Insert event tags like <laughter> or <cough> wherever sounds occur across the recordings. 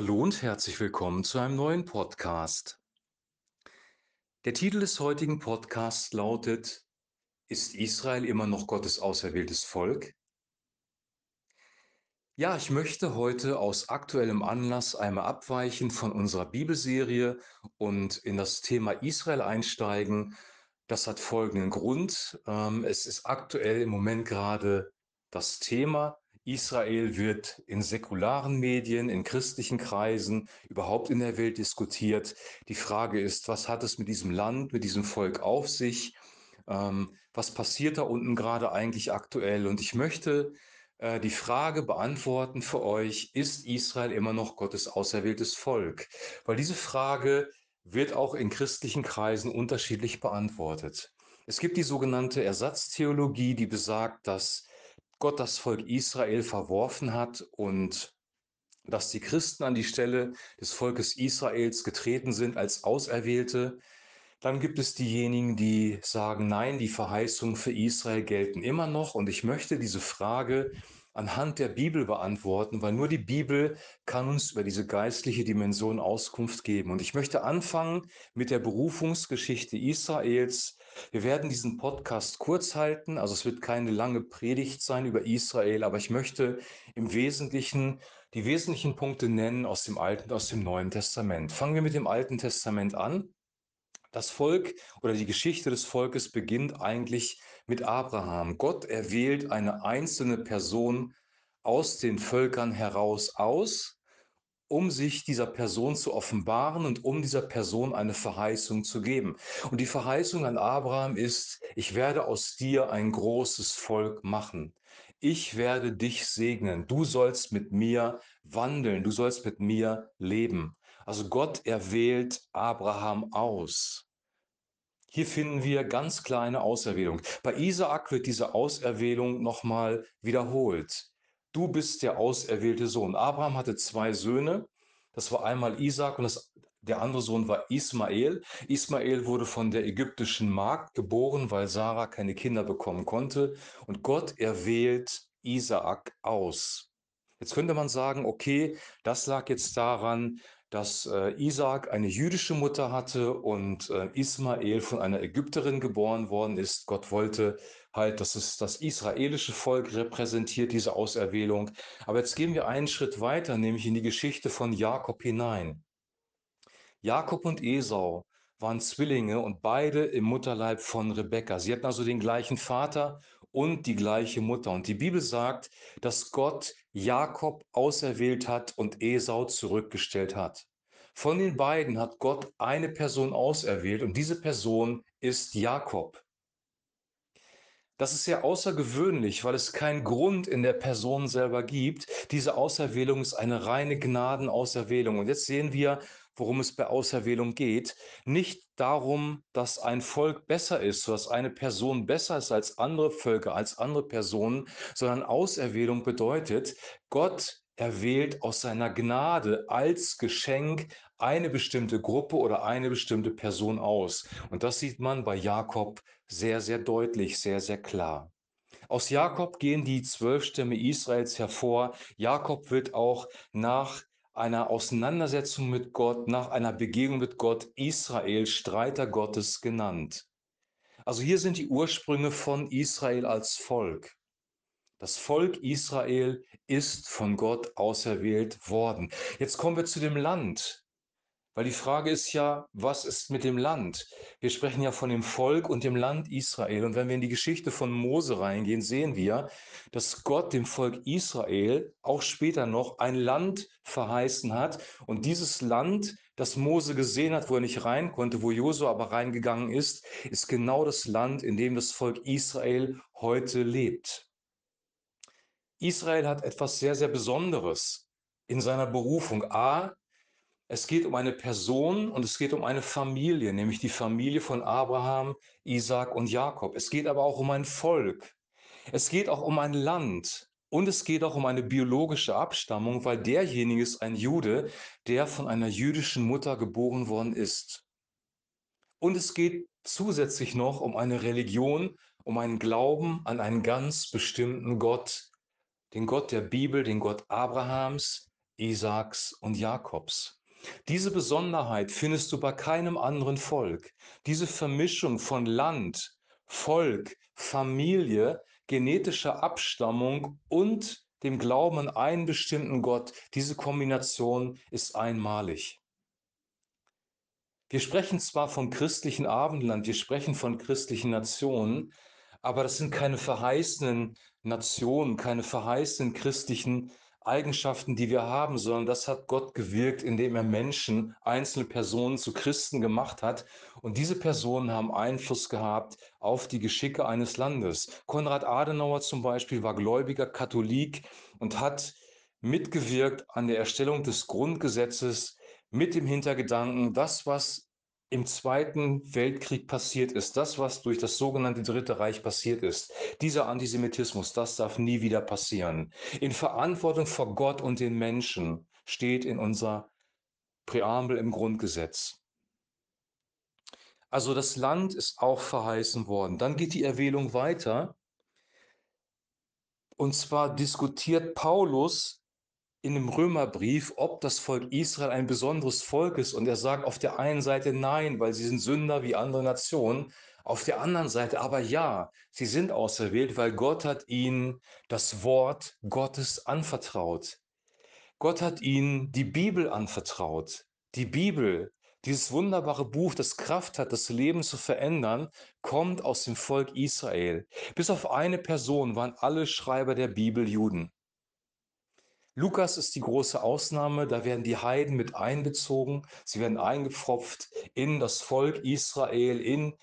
Hallo und herzlich willkommen zu einem neuen Podcast. Der Titel des heutigen Podcasts lautet Ist Israel immer noch Gottes auserwähltes Volk? Ja, ich möchte heute aus aktuellem Anlass einmal abweichen von unserer Bibelserie und in das Thema Israel einsteigen. Das hat folgenden Grund. Ähm, es ist aktuell im Moment gerade das Thema Israel wird in säkularen Medien, in christlichen Kreisen, überhaupt in der Welt diskutiert. Die Frage ist, was hat es mit diesem Land, mit diesem Volk auf sich? Ähm, was passiert da unten gerade eigentlich aktuell? Und ich möchte äh, die Frage beantworten für euch, ist Israel immer noch Gottes auserwähltes Volk? Weil diese Frage wird auch in christlichen Kreisen unterschiedlich beantwortet. Es gibt die sogenannte Ersatztheologie, die besagt, dass Gott das Volk Israel verworfen hat und dass die Christen an die Stelle des Volkes Israels getreten sind als Auserwählte. Dann gibt es diejenigen, die sagen, nein, die Verheißungen für Israel gelten immer noch. Und ich möchte diese Frage anhand der Bibel beantworten, weil nur die Bibel kann uns über diese geistliche Dimension Auskunft geben. Und ich möchte anfangen mit der Berufungsgeschichte Israels. Wir werden diesen Podcast kurz halten, also es wird keine lange Predigt sein über Israel, aber ich möchte im Wesentlichen die wesentlichen Punkte nennen aus dem Alten und aus dem Neuen Testament. Fangen wir mit dem Alten Testament an. Das Volk oder die Geschichte des Volkes beginnt eigentlich mit Abraham. Gott erwählt eine einzelne Person aus den Völkern heraus aus, um sich dieser Person zu offenbaren und um dieser Person eine Verheißung zu geben. Und die Verheißung an Abraham ist, ich werde aus dir ein großes Volk machen. Ich werde dich segnen. Du sollst mit mir wandeln. Du sollst mit mir leben. Also Gott erwählt Abraham aus. Hier finden wir ganz kleine Auserwählung. Bei Isaak wird diese Auserwählung nochmal wiederholt. Du bist der auserwählte Sohn. Abraham hatte zwei Söhne. Das war einmal Isaak und das, der andere Sohn war Ismael. Ismael wurde von der ägyptischen Magd geboren, weil Sarah keine Kinder bekommen konnte. Und Gott erwählt Isaak aus. Jetzt könnte man sagen, okay, das lag jetzt daran, dass äh, Isaak eine jüdische Mutter hatte und äh, Ismael von einer Ägypterin geboren worden ist. Gott wollte halt, dass es das israelische Volk repräsentiert, diese Auserwählung. Aber jetzt gehen wir einen Schritt weiter, nämlich in die Geschichte von Jakob hinein. Jakob und Esau waren Zwillinge und beide im Mutterleib von Rebekka. Sie hatten also den gleichen Vater und die gleiche Mutter. Und die Bibel sagt, dass Gott Jakob auserwählt hat und Esau zurückgestellt hat. Von den beiden hat Gott eine Person auserwählt und diese Person ist Jakob. Das ist sehr außergewöhnlich, weil es keinen Grund in der Person selber gibt. Diese Auserwählung ist eine reine Gnadenauserwählung. Und jetzt sehen wir, worum es bei Auserwählung geht. Nicht darum, dass ein Volk besser ist, dass eine Person besser ist als andere Völker, als andere Personen, sondern Auserwählung bedeutet, Gott erwählt aus seiner Gnade als Geschenk eine bestimmte Gruppe oder eine bestimmte Person aus. Und das sieht man bei Jakob sehr, sehr deutlich, sehr, sehr klar. Aus Jakob gehen die zwölf Stämme Israels hervor. Jakob wird auch nach einer Auseinandersetzung mit Gott, nach einer Begegnung mit Gott Israel, Streiter Gottes genannt. Also hier sind die Ursprünge von Israel als Volk. Das Volk Israel ist von Gott auserwählt worden. Jetzt kommen wir zu dem Land. Weil die Frage ist ja, was ist mit dem Land? Wir sprechen ja von dem Volk und dem Land Israel. Und wenn wir in die Geschichte von Mose reingehen, sehen wir, dass Gott dem Volk Israel auch später noch ein Land verheißen hat. Und dieses Land, das Mose gesehen hat, wo er nicht rein konnte, wo Josua aber reingegangen ist, ist genau das Land, in dem das Volk Israel heute lebt. Israel hat etwas sehr, sehr Besonderes in seiner Berufung. A, es geht um eine Person und es geht um eine Familie, nämlich die Familie von Abraham, Isaac und Jakob. Es geht aber auch um ein Volk. Es geht auch um ein Land. Und es geht auch um eine biologische Abstammung, weil derjenige ist ein Jude, der von einer jüdischen Mutter geboren worden ist. Und es geht zusätzlich noch um eine Religion, um einen Glauben an einen ganz bestimmten Gott, den Gott der Bibel, den Gott Abrahams, Isaaks und Jakobs. Diese Besonderheit findest du bei keinem anderen Volk. Diese Vermischung von Land, Volk, Familie, genetischer Abstammung und dem Glauben an einen bestimmten Gott, diese Kombination ist einmalig. Wir sprechen zwar von christlichen Abendland, wir sprechen von christlichen Nationen, aber das sind keine verheißenen Nationen, keine verheißenen christlichen Eigenschaften, die wir haben, sondern das hat Gott gewirkt, indem er Menschen, einzelne Personen zu Christen gemacht hat. Und diese Personen haben Einfluss gehabt auf die Geschicke eines Landes. Konrad Adenauer zum Beispiel war gläubiger Katholik und hat mitgewirkt an der Erstellung des Grundgesetzes mit dem Hintergedanken, das, was im Zweiten Weltkrieg passiert ist, das, was durch das sogenannte Dritte Reich passiert ist, dieser Antisemitismus, das darf nie wieder passieren. In Verantwortung vor Gott und den Menschen steht in unserer Präambel im Grundgesetz. Also das Land ist auch verheißen worden. Dann geht die Erwählung weiter. Und zwar diskutiert Paulus in dem Römerbrief, ob das Volk Israel ein besonderes Volk ist. Und er sagt auf der einen Seite nein, weil sie sind Sünder wie andere Nationen. Auf der anderen Seite aber ja, sie sind auserwählt, weil Gott hat ihnen das Wort Gottes anvertraut. Gott hat ihnen die Bibel anvertraut. Die Bibel, dieses wunderbare Buch, das Kraft hat, das Leben zu verändern, kommt aus dem Volk Israel. Bis auf eine Person waren alle Schreiber der Bibel Juden. Lukas ist die große Ausnahme, da werden die Heiden mit einbezogen, sie werden eingepfropft in das Volk Israel, in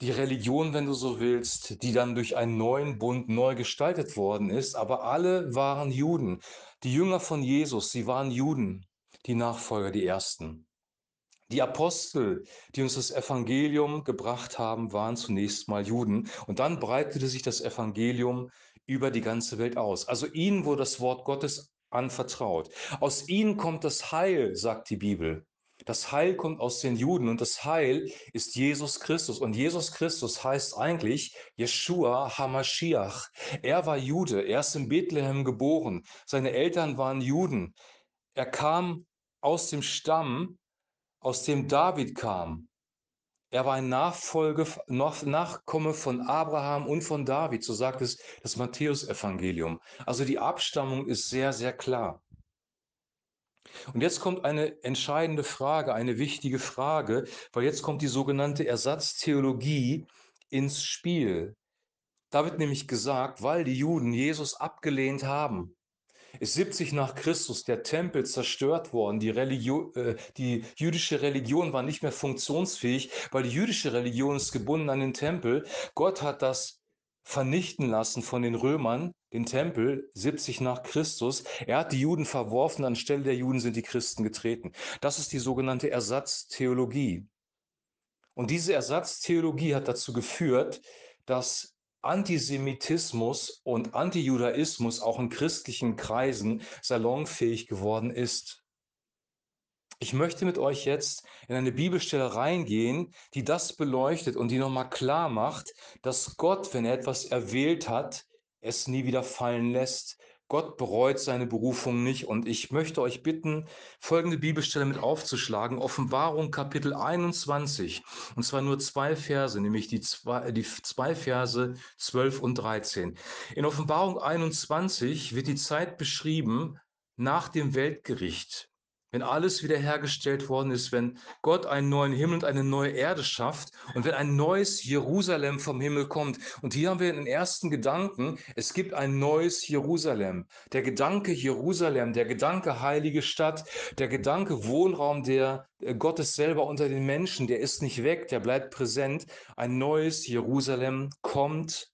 die Religion, wenn du so willst, die dann durch einen neuen Bund neu gestaltet worden ist, aber alle waren Juden. Die Jünger von Jesus, sie waren Juden, die Nachfolger, die Ersten. Die Apostel, die uns das Evangelium gebracht haben, waren zunächst mal Juden. Und dann breitete sich das Evangelium über die ganze Welt aus. Also ihnen wurde das Wort Gottes anvertraut. Aus ihnen kommt das Heil, sagt die Bibel. Das Heil kommt aus den Juden und das Heil ist Jesus Christus. Und Jesus Christus heißt eigentlich Yeshua Hamashiach. Er war Jude, er ist in Bethlehem geboren. Seine Eltern waren Juden. Er kam aus dem Stamm, aus dem David kam. Er war ein Nachfolge, Nachkomme von Abraham und von David, so sagt es das Matthäusevangelium. Also die Abstammung ist sehr, sehr klar. Und jetzt kommt eine entscheidende Frage, eine wichtige Frage, weil jetzt kommt die sogenannte Ersatztheologie ins Spiel. Da wird nämlich gesagt, weil die Juden Jesus abgelehnt haben, ist 70 nach Christus der Tempel zerstört worden. Die, Religion, äh, die jüdische Religion war nicht mehr funktionsfähig, weil die jüdische Religion ist gebunden an den Tempel. Gott hat das vernichten lassen von den Römern, den Tempel 70 nach Christus. Er hat die Juden verworfen, anstelle der Juden sind die Christen getreten. Das ist die sogenannte Ersatztheologie. Und diese Ersatztheologie hat dazu geführt, dass Antisemitismus und Antijudaismus auch in christlichen Kreisen salonfähig geworden ist. Ich möchte mit euch jetzt in eine Bibelstelle reingehen, die das beleuchtet und die nochmal klar macht, dass Gott, wenn er etwas erwählt hat, es nie wieder fallen lässt, Gott bereut seine Berufung nicht. Und ich möchte euch bitten, folgende Bibelstelle mit aufzuschlagen. Offenbarung Kapitel 21. Und zwar nur zwei Verse, nämlich die zwei, die zwei Verse 12 und 13. In Offenbarung 21 wird die Zeit beschrieben nach dem Weltgericht wenn alles wiederhergestellt worden ist, wenn Gott einen neuen Himmel und eine neue Erde schafft und wenn ein neues Jerusalem vom Himmel kommt. Und hier haben wir den ersten Gedanken, es gibt ein neues Jerusalem. Der Gedanke Jerusalem, der Gedanke heilige Stadt, der Gedanke Wohnraum der äh, Gottes selber unter den Menschen, der ist nicht weg, der bleibt präsent. Ein neues Jerusalem kommt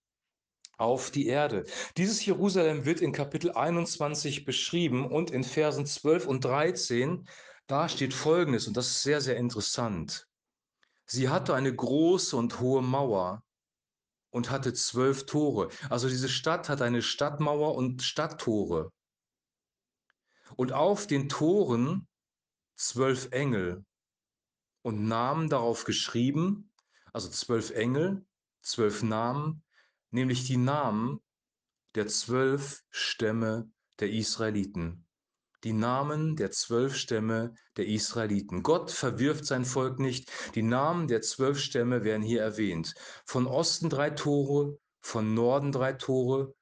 auf die Erde. Dieses Jerusalem wird in Kapitel 21 beschrieben und in Versen 12 und 13, da steht Folgendes, und das ist sehr, sehr interessant. Sie hatte eine große und hohe Mauer und hatte zwölf Tore. Also diese Stadt hat eine Stadtmauer und Stadttore. Und auf den Toren zwölf Engel und Namen darauf geschrieben, also zwölf Engel, zwölf Namen, nämlich die Namen der zwölf Stämme der Israeliten. die Namen der zwölf Stämme der Israeliten. Gott verwirft sein Volk nicht. Die Namen der zwölf Stämme werden hier erwähnt. Von Osten drei Tore, von Norden drei Tore,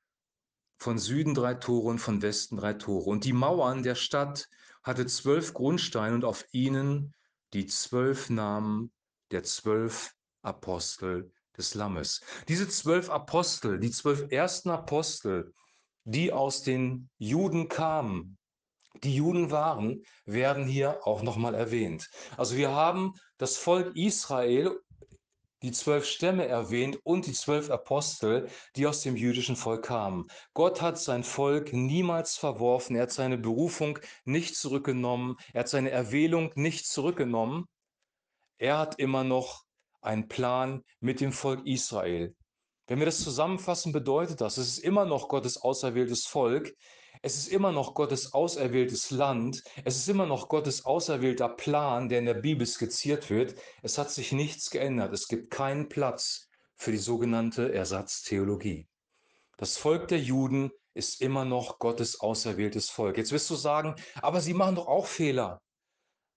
von Süden drei Tore und von Westen drei Tore. Und die Mauern der Stadt hatte zwölf Grundsteine und auf ihnen die zwölf Namen der zwölf Apostel des Lammes. Diese zwölf Apostel, die zwölf ersten Apostel, die aus den Juden kamen, die Juden waren, werden hier auch nochmal erwähnt. Also wir haben das Volk Israel, die zwölf Stämme erwähnt und die zwölf Apostel, die aus dem jüdischen Volk kamen. Gott hat sein Volk niemals verworfen, er hat seine Berufung nicht zurückgenommen, er hat seine Erwählung nicht zurückgenommen. Er hat immer noch einen Plan mit dem Volk Israel. Wenn wir das zusammenfassen, bedeutet das, es ist immer noch Gottes auserwähltes Volk, es ist immer noch Gottes auserwähltes Land, es ist immer noch Gottes auserwählter Plan, der in der Bibel skizziert wird. Es hat sich nichts geändert, es gibt keinen Platz für die sogenannte Ersatztheologie. Das Volk der Juden ist immer noch Gottes auserwähltes Volk. Jetzt wirst du sagen, aber sie machen doch auch Fehler.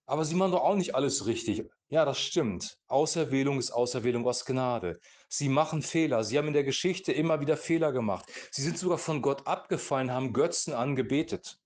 Aber sie machen doch auch nicht alles richtig. Ja, das stimmt. Auserwählung ist Auserwählung aus Gnade. Sie machen Fehler. Sie haben in der Geschichte immer wieder Fehler gemacht. Sie sind sogar von Gott abgefallen, haben Götzen angebetet.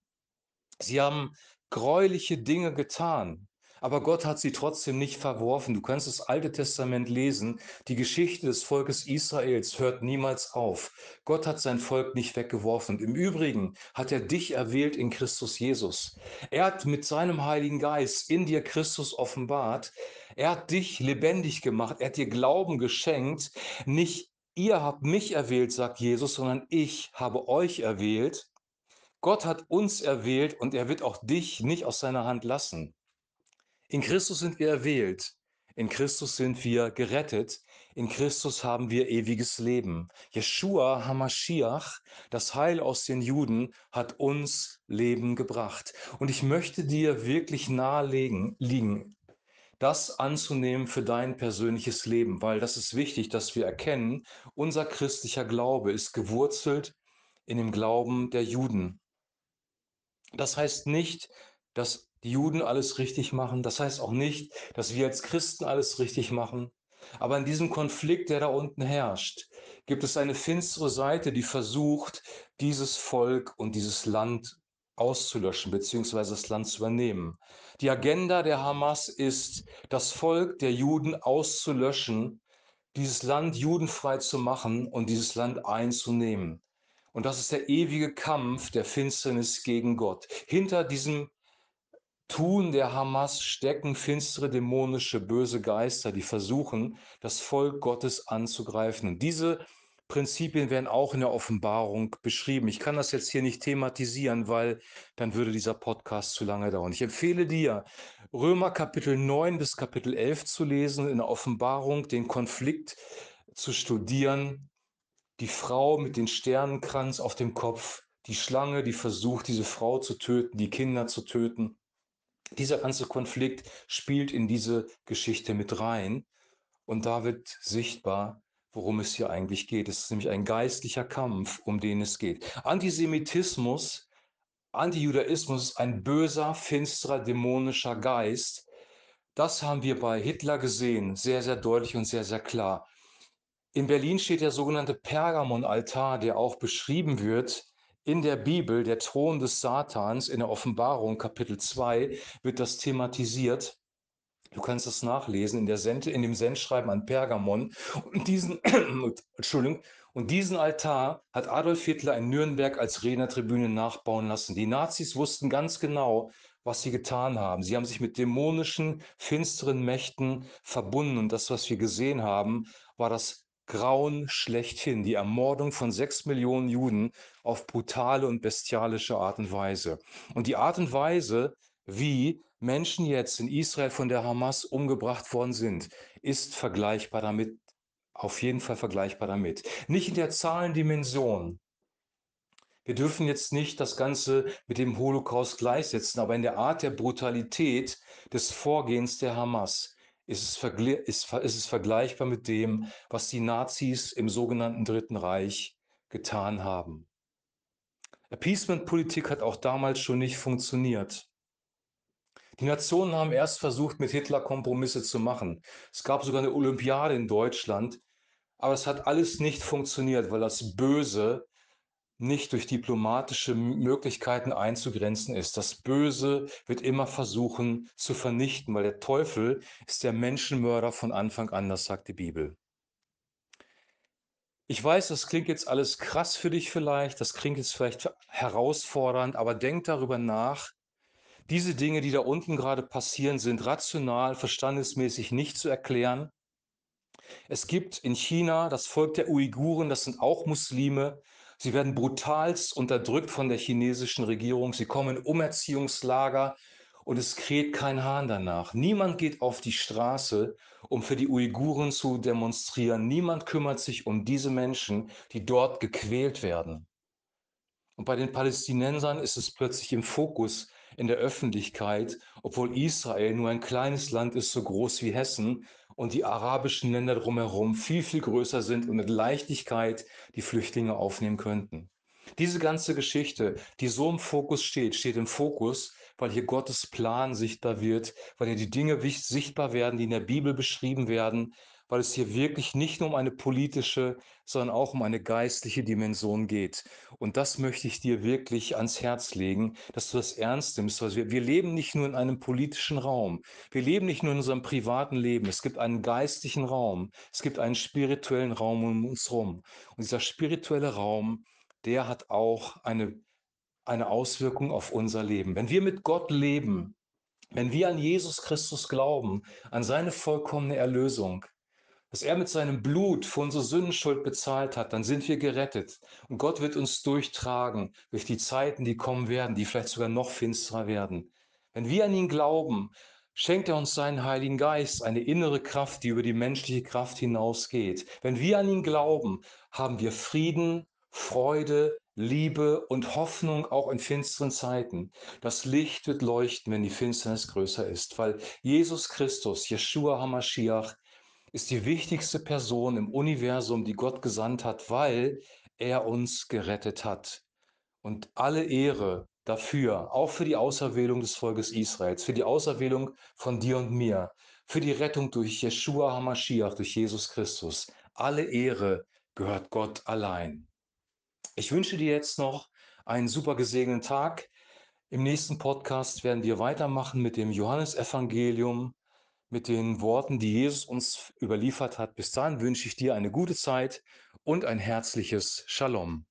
Sie haben gräuliche Dinge getan. Aber Gott hat sie trotzdem nicht verworfen. Du kannst das Alte Testament lesen. Die Geschichte des Volkes Israels hört niemals auf. Gott hat sein Volk nicht weggeworfen. Im Übrigen hat er dich erwählt in Christus Jesus. Er hat mit seinem Heiligen Geist in dir Christus offenbart. Er hat dich lebendig gemacht. Er hat dir Glauben geschenkt. Nicht ihr habt mich erwählt, sagt Jesus, sondern ich habe euch erwählt. Gott hat uns erwählt und er wird auch dich nicht aus seiner Hand lassen. In Christus sind wir erwählt. In Christus sind wir gerettet. In Christus haben wir ewiges Leben. Jeshua Hamashiach, das Heil aus den Juden, hat uns Leben gebracht. Und ich möchte dir wirklich nahelegen, liegen, das anzunehmen für dein persönliches Leben, weil das ist wichtig, dass wir erkennen, unser christlicher Glaube ist gewurzelt in dem Glauben der Juden. Das heißt nicht, dass die Juden alles richtig machen. Das heißt auch nicht, dass wir als Christen alles richtig machen. Aber in diesem Konflikt, der da unten herrscht, gibt es eine finstere Seite, die versucht, dieses Volk und dieses Land auszulöschen, beziehungsweise das Land zu übernehmen. Die Agenda der Hamas ist, das Volk der Juden auszulöschen, dieses Land judenfrei zu machen und dieses Land einzunehmen. Und das ist der ewige Kampf der Finsternis gegen Gott. Hinter diesem Tun der Hamas stecken finstere, dämonische, böse Geister, die versuchen, das Volk Gottes anzugreifen. Und diese Prinzipien werden auch in der Offenbarung beschrieben. Ich kann das jetzt hier nicht thematisieren, weil dann würde dieser Podcast zu lange dauern. Ich empfehle dir, Römer Kapitel 9 bis Kapitel 11 zu lesen, in der Offenbarung den Konflikt zu studieren. Die Frau mit dem Sternenkranz auf dem Kopf, die Schlange, die versucht, diese Frau zu töten, die Kinder zu töten. Dieser ganze Konflikt spielt in diese Geschichte mit rein und da wird sichtbar, worum es hier eigentlich geht. Es ist nämlich ein geistlicher Kampf, um den es geht. Antisemitismus, Antijudaismus ist ein böser, finsterer, dämonischer Geist. Das haben wir bei Hitler gesehen, sehr, sehr deutlich und sehr, sehr klar. In Berlin steht der sogenannte Pergamon-Altar, der auch beschrieben wird in der Bibel, der Thron des Satans, in der Offenbarung Kapitel 2, wird das thematisiert. Du kannst es nachlesen in, der Send, in dem Sendschreiben an Pergamon. Und diesen, <clears throat> Entschuldigung, und diesen Altar hat Adolf Hitler in Nürnberg als Rednertribüne nachbauen lassen. Die Nazis wussten ganz genau, was sie getan haben. Sie haben sich mit dämonischen, finsteren Mächten verbunden. Und das, was wir gesehen haben, war das Grauen schlechthin, die Ermordung von sechs Millionen Juden auf brutale und bestialische Art und Weise. Und die Art und Weise, wie Menschen jetzt in Israel von der Hamas umgebracht worden sind, ist vergleichbar damit, auf jeden Fall vergleichbar damit. Nicht in der Zahlendimension. Wir dürfen jetzt nicht das Ganze mit dem Holocaust gleichsetzen, aber in der Art der Brutalität des Vorgehens der Hamas ist es, ist, ist es vergleichbar mit dem, was die Nazis im sogenannten Dritten Reich getan haben. Appeasement-Politik hat auch damals schon nicht funktioniert. Die Nationen haben erst versucht, mit Hitler Kompromisse zu machen. Es gab sogar eine Olympiade in Deutschland, aber es hat alles nicht funktioniert, weil das Böse nicht durch diplomatische Möglichkeiten einzugrenzen ist. Das Böse wird immer versuchen zu vernichten, weil der Teufel ist der Menschenmörder von Anfang an, das sagt die Bibel. Ich weiß, das klingt jetzt alles krass für dich vielleicht, das klingt jetzt vielleicht herausfordernd, aber denk darüber nach. Diese Dinge, die da unten gerade passieren, sind rational, verstandesmäßig nicht zu erklären. Es gibt in China das Volk der Uiguren, das sind auch Muslime. Sie werden brutalst unterdrückt von der chinesischen Regierung. Sie kommen in Umerziehungslager und es kräht kein Hahn danach. Niemand geht auf die Straße, um für die Uiguren zu demonstrieren. Niemand kümmert sich um diese Menschen, die dort gequält werden. Und bei den Palästinensern ist es plötzlich im Fokus in der Öffentlichkeit, obwohl Israel nur ein kleines Land ist, so groß wie Hessen und die arabischen Länder drumherum viel, viel größer sind und mit Leichtigkeit die Flüchtlinge aufnehmen könnten. Diese ganze Geschichte, die so im Fokus steht, steht im Fokus, weil hier Gottes Plan sichtbar wird, weil hier die Dinge sichtbar werden, die in der Bibel beschrieben werden, weil es hier wirklich nicht nur um eine politische, sondern auch um eine geistliche Dimension geht. Und das möchte ich dir wirklich ans Herz legen, dass du das ernst nimmst. Weil wir, wir leben nicht nur in einem politischen Raum. Wir leben nicht nur in unserem privaten Leben. Es gibt einen geistlichen Raum. Es gibt einen spirituellen Raum um uns herum. Und dieser spirituelle Raum, der hat auch eine, eine Auswirkung auf unser Leben. Wenn wir mit Gott leben, wenn wir an Jesus Christus glauben, an seine vollkommene Erlösung, dass er mit seinem Blut für unsere Sündenschuld bezahlt hat, dann sind wir gerettet. Und Gott wird uns durchtragen durch die Zeiten, die kommen werden, die vielleicht sogar noch finsterer werden. Wenn wir an ihn glauben, schenkt er uns seinen Heiligen Geist, eine innere Kraft, die über die menschliche Kraft hinausgeht. Wenn wir an ihn glauben, haben wir Frieden, Freude, Liebe und Hoffnung auch in finsteren Zeiten. Das Licht wird leuchten, wenn die Finsternis größer ist, weil Jesus Christus, Yeshua HaMashiach, ist die wichtigste Person im Universum, die Gott gesandt hat, weil er uns gerettet hat. Und alle Ehre dafür, auch für die Auserwählung des Volkes Israels, für die Auserwählung von dir und mir, für die Rettung durch Yeshua HaMashiach, durch Jesus Christus. Alle Ehre gehört Gott allein. Ich wünsche dir jetzt noch einen super gesegneten Tag. Im nächsten Podcast werden wir weitermachen mit dem Johannesevangelium mit den Worten, die Jesus uns überliefert hat. Bis dahin wünsche ich dir eine gute Zeit und ein herzliches Shalom.